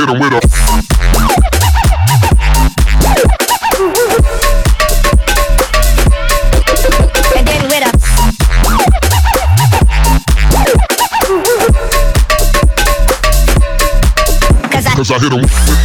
hit him with a. Cause I hit him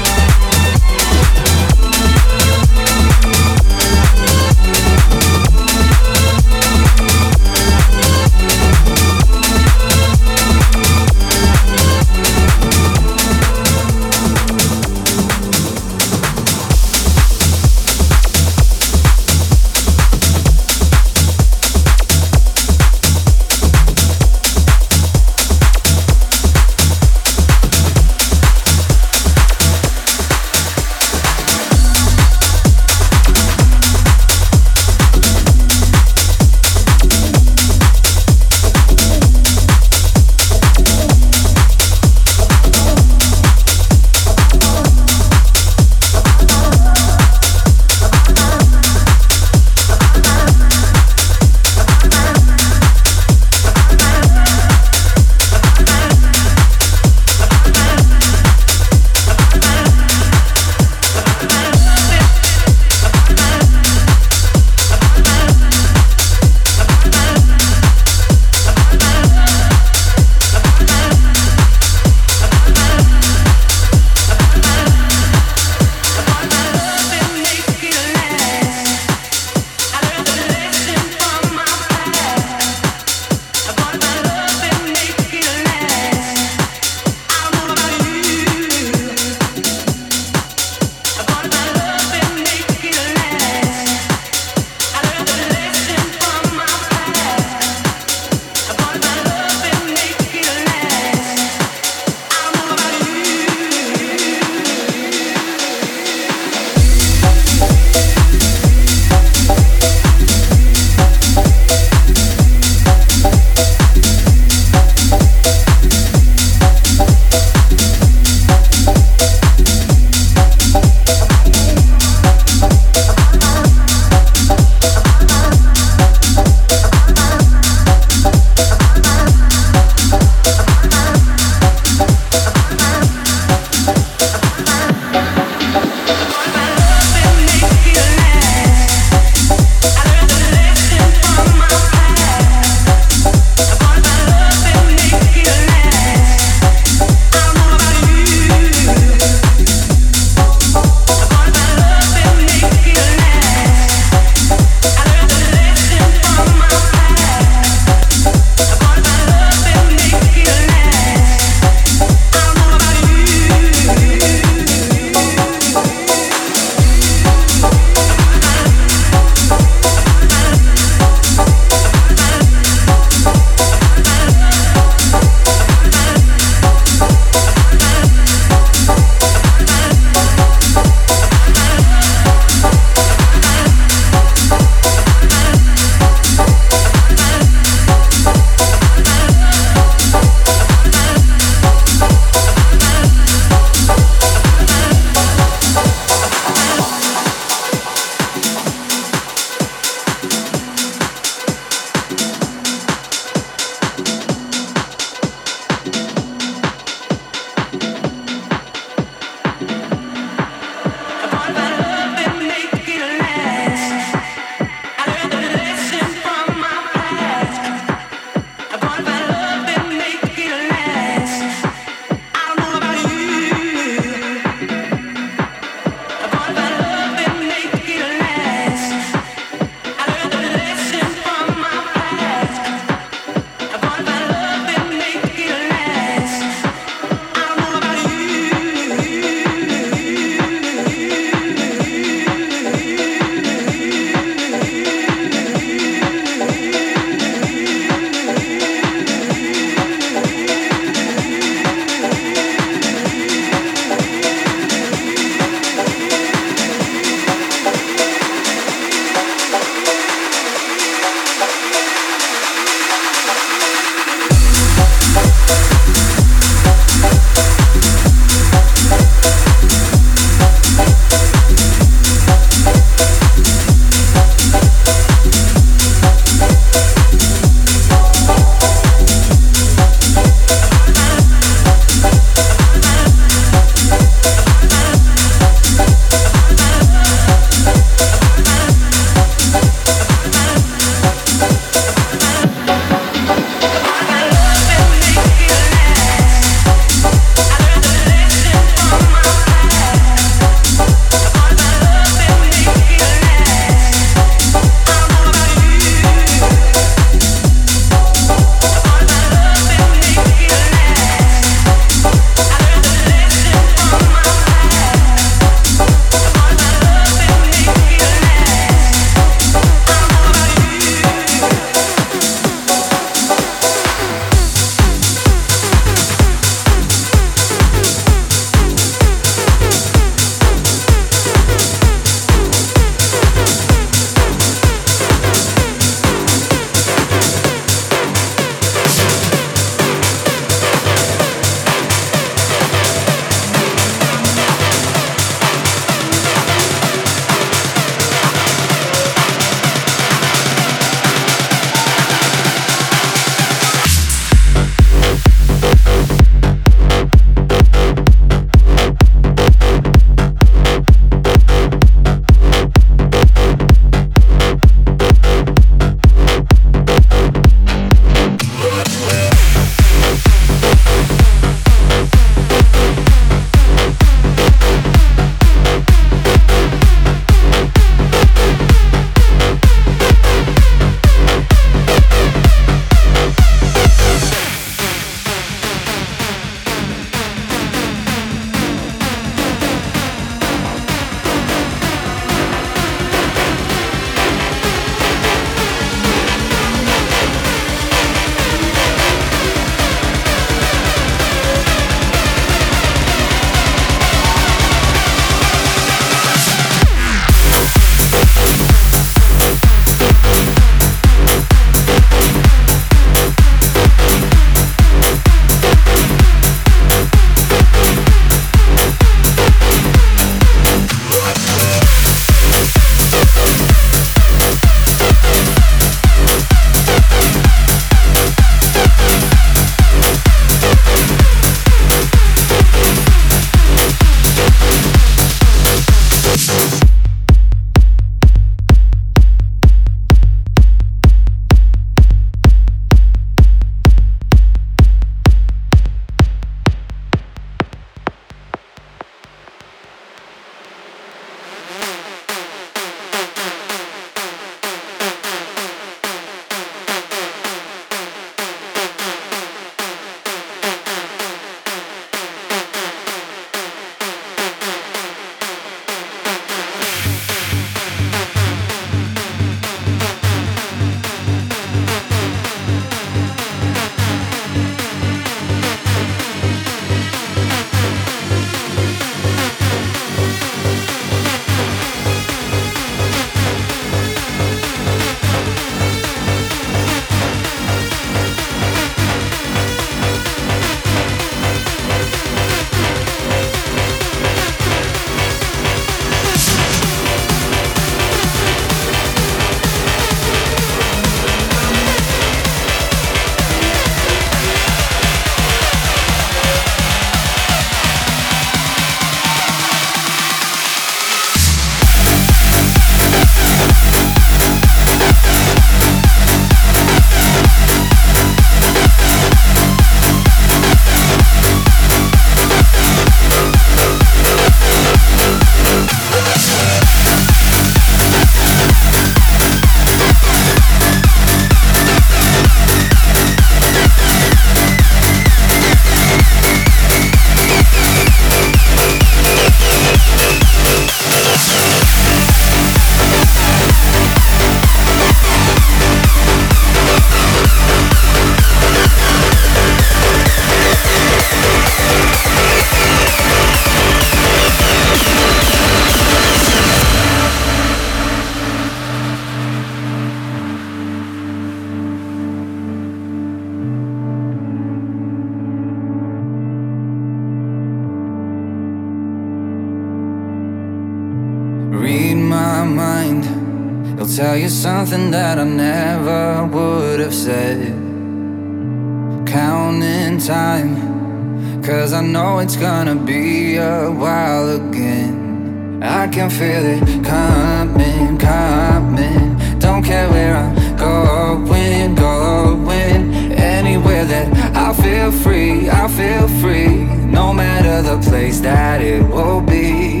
feel free, I feel free, no matter the place that it will be.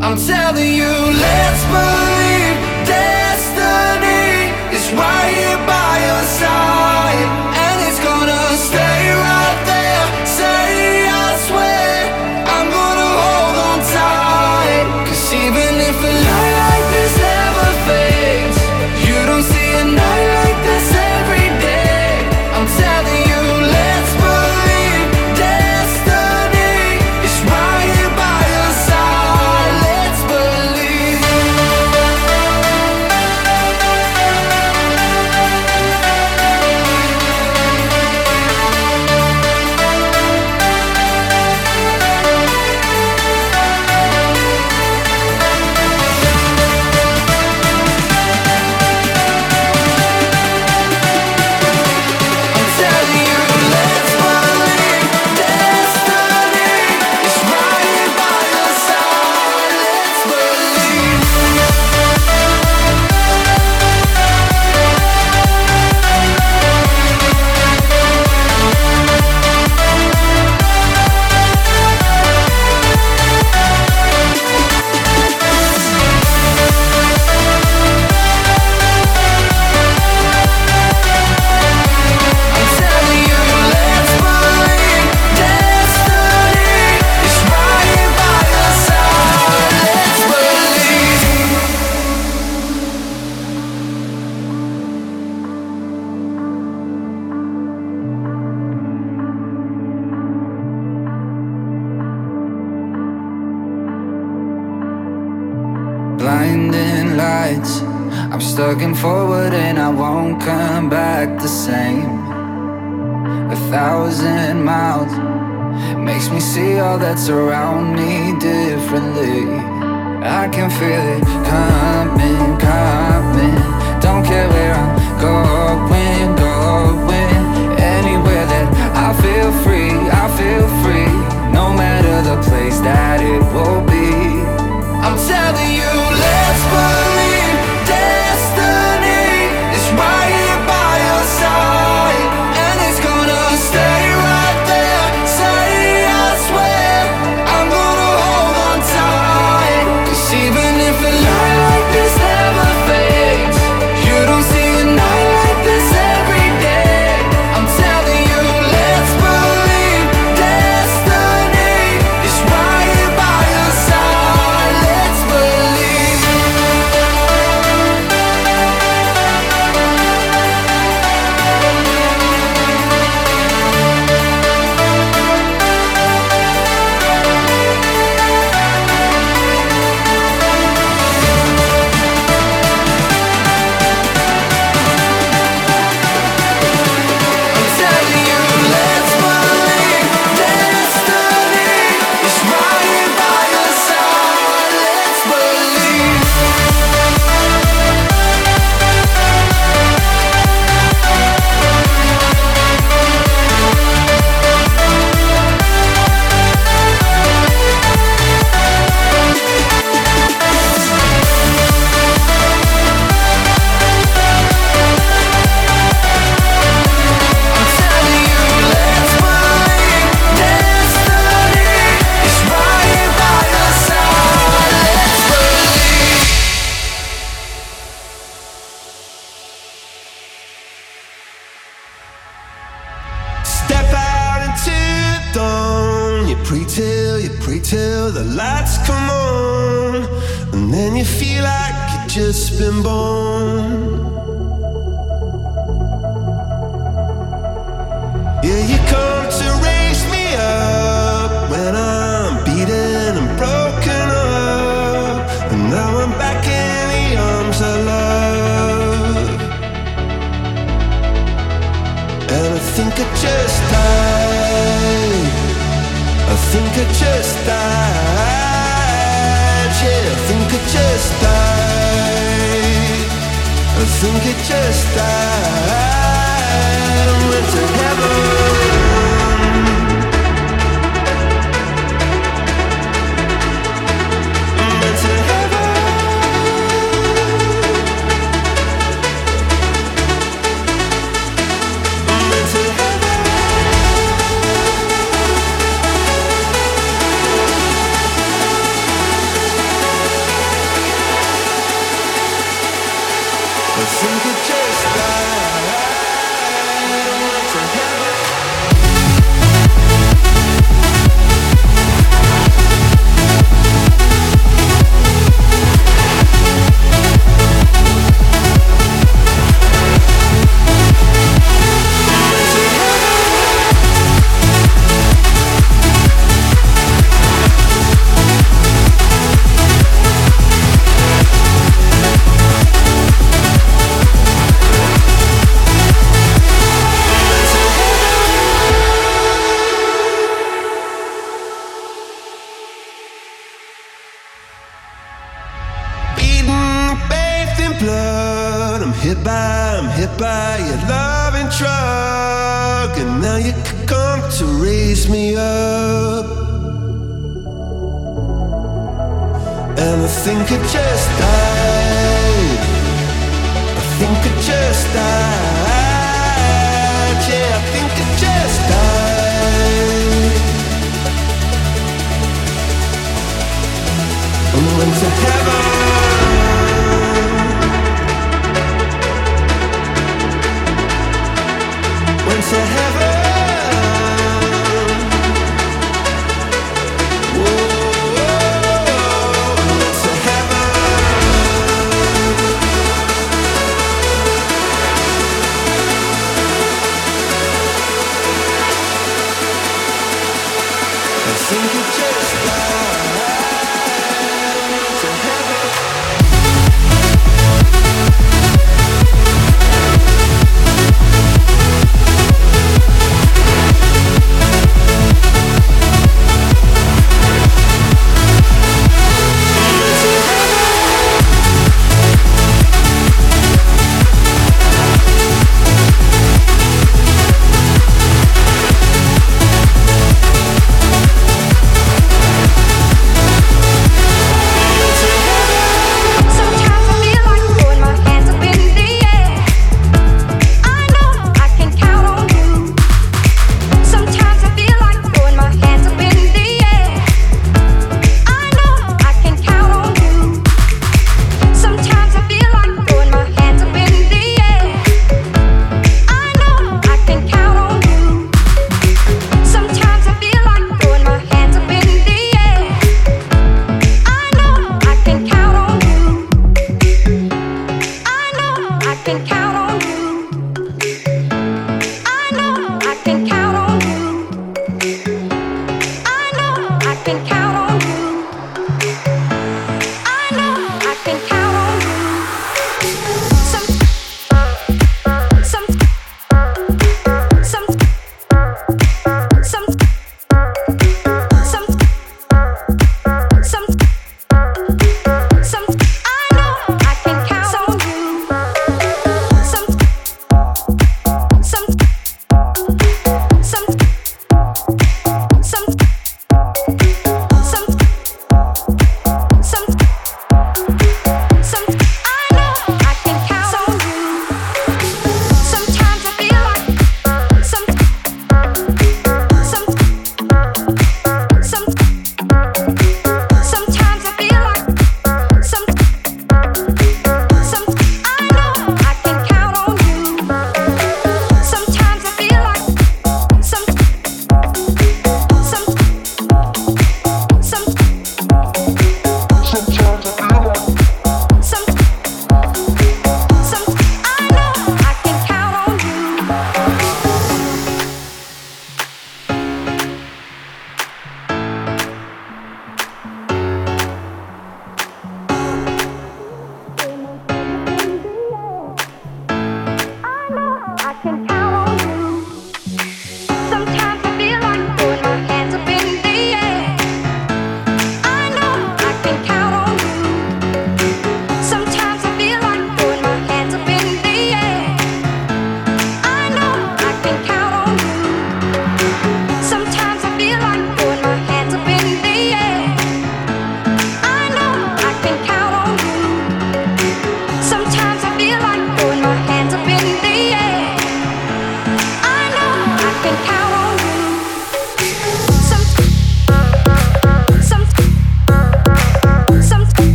I'm telling you, let's believe destiny is right here.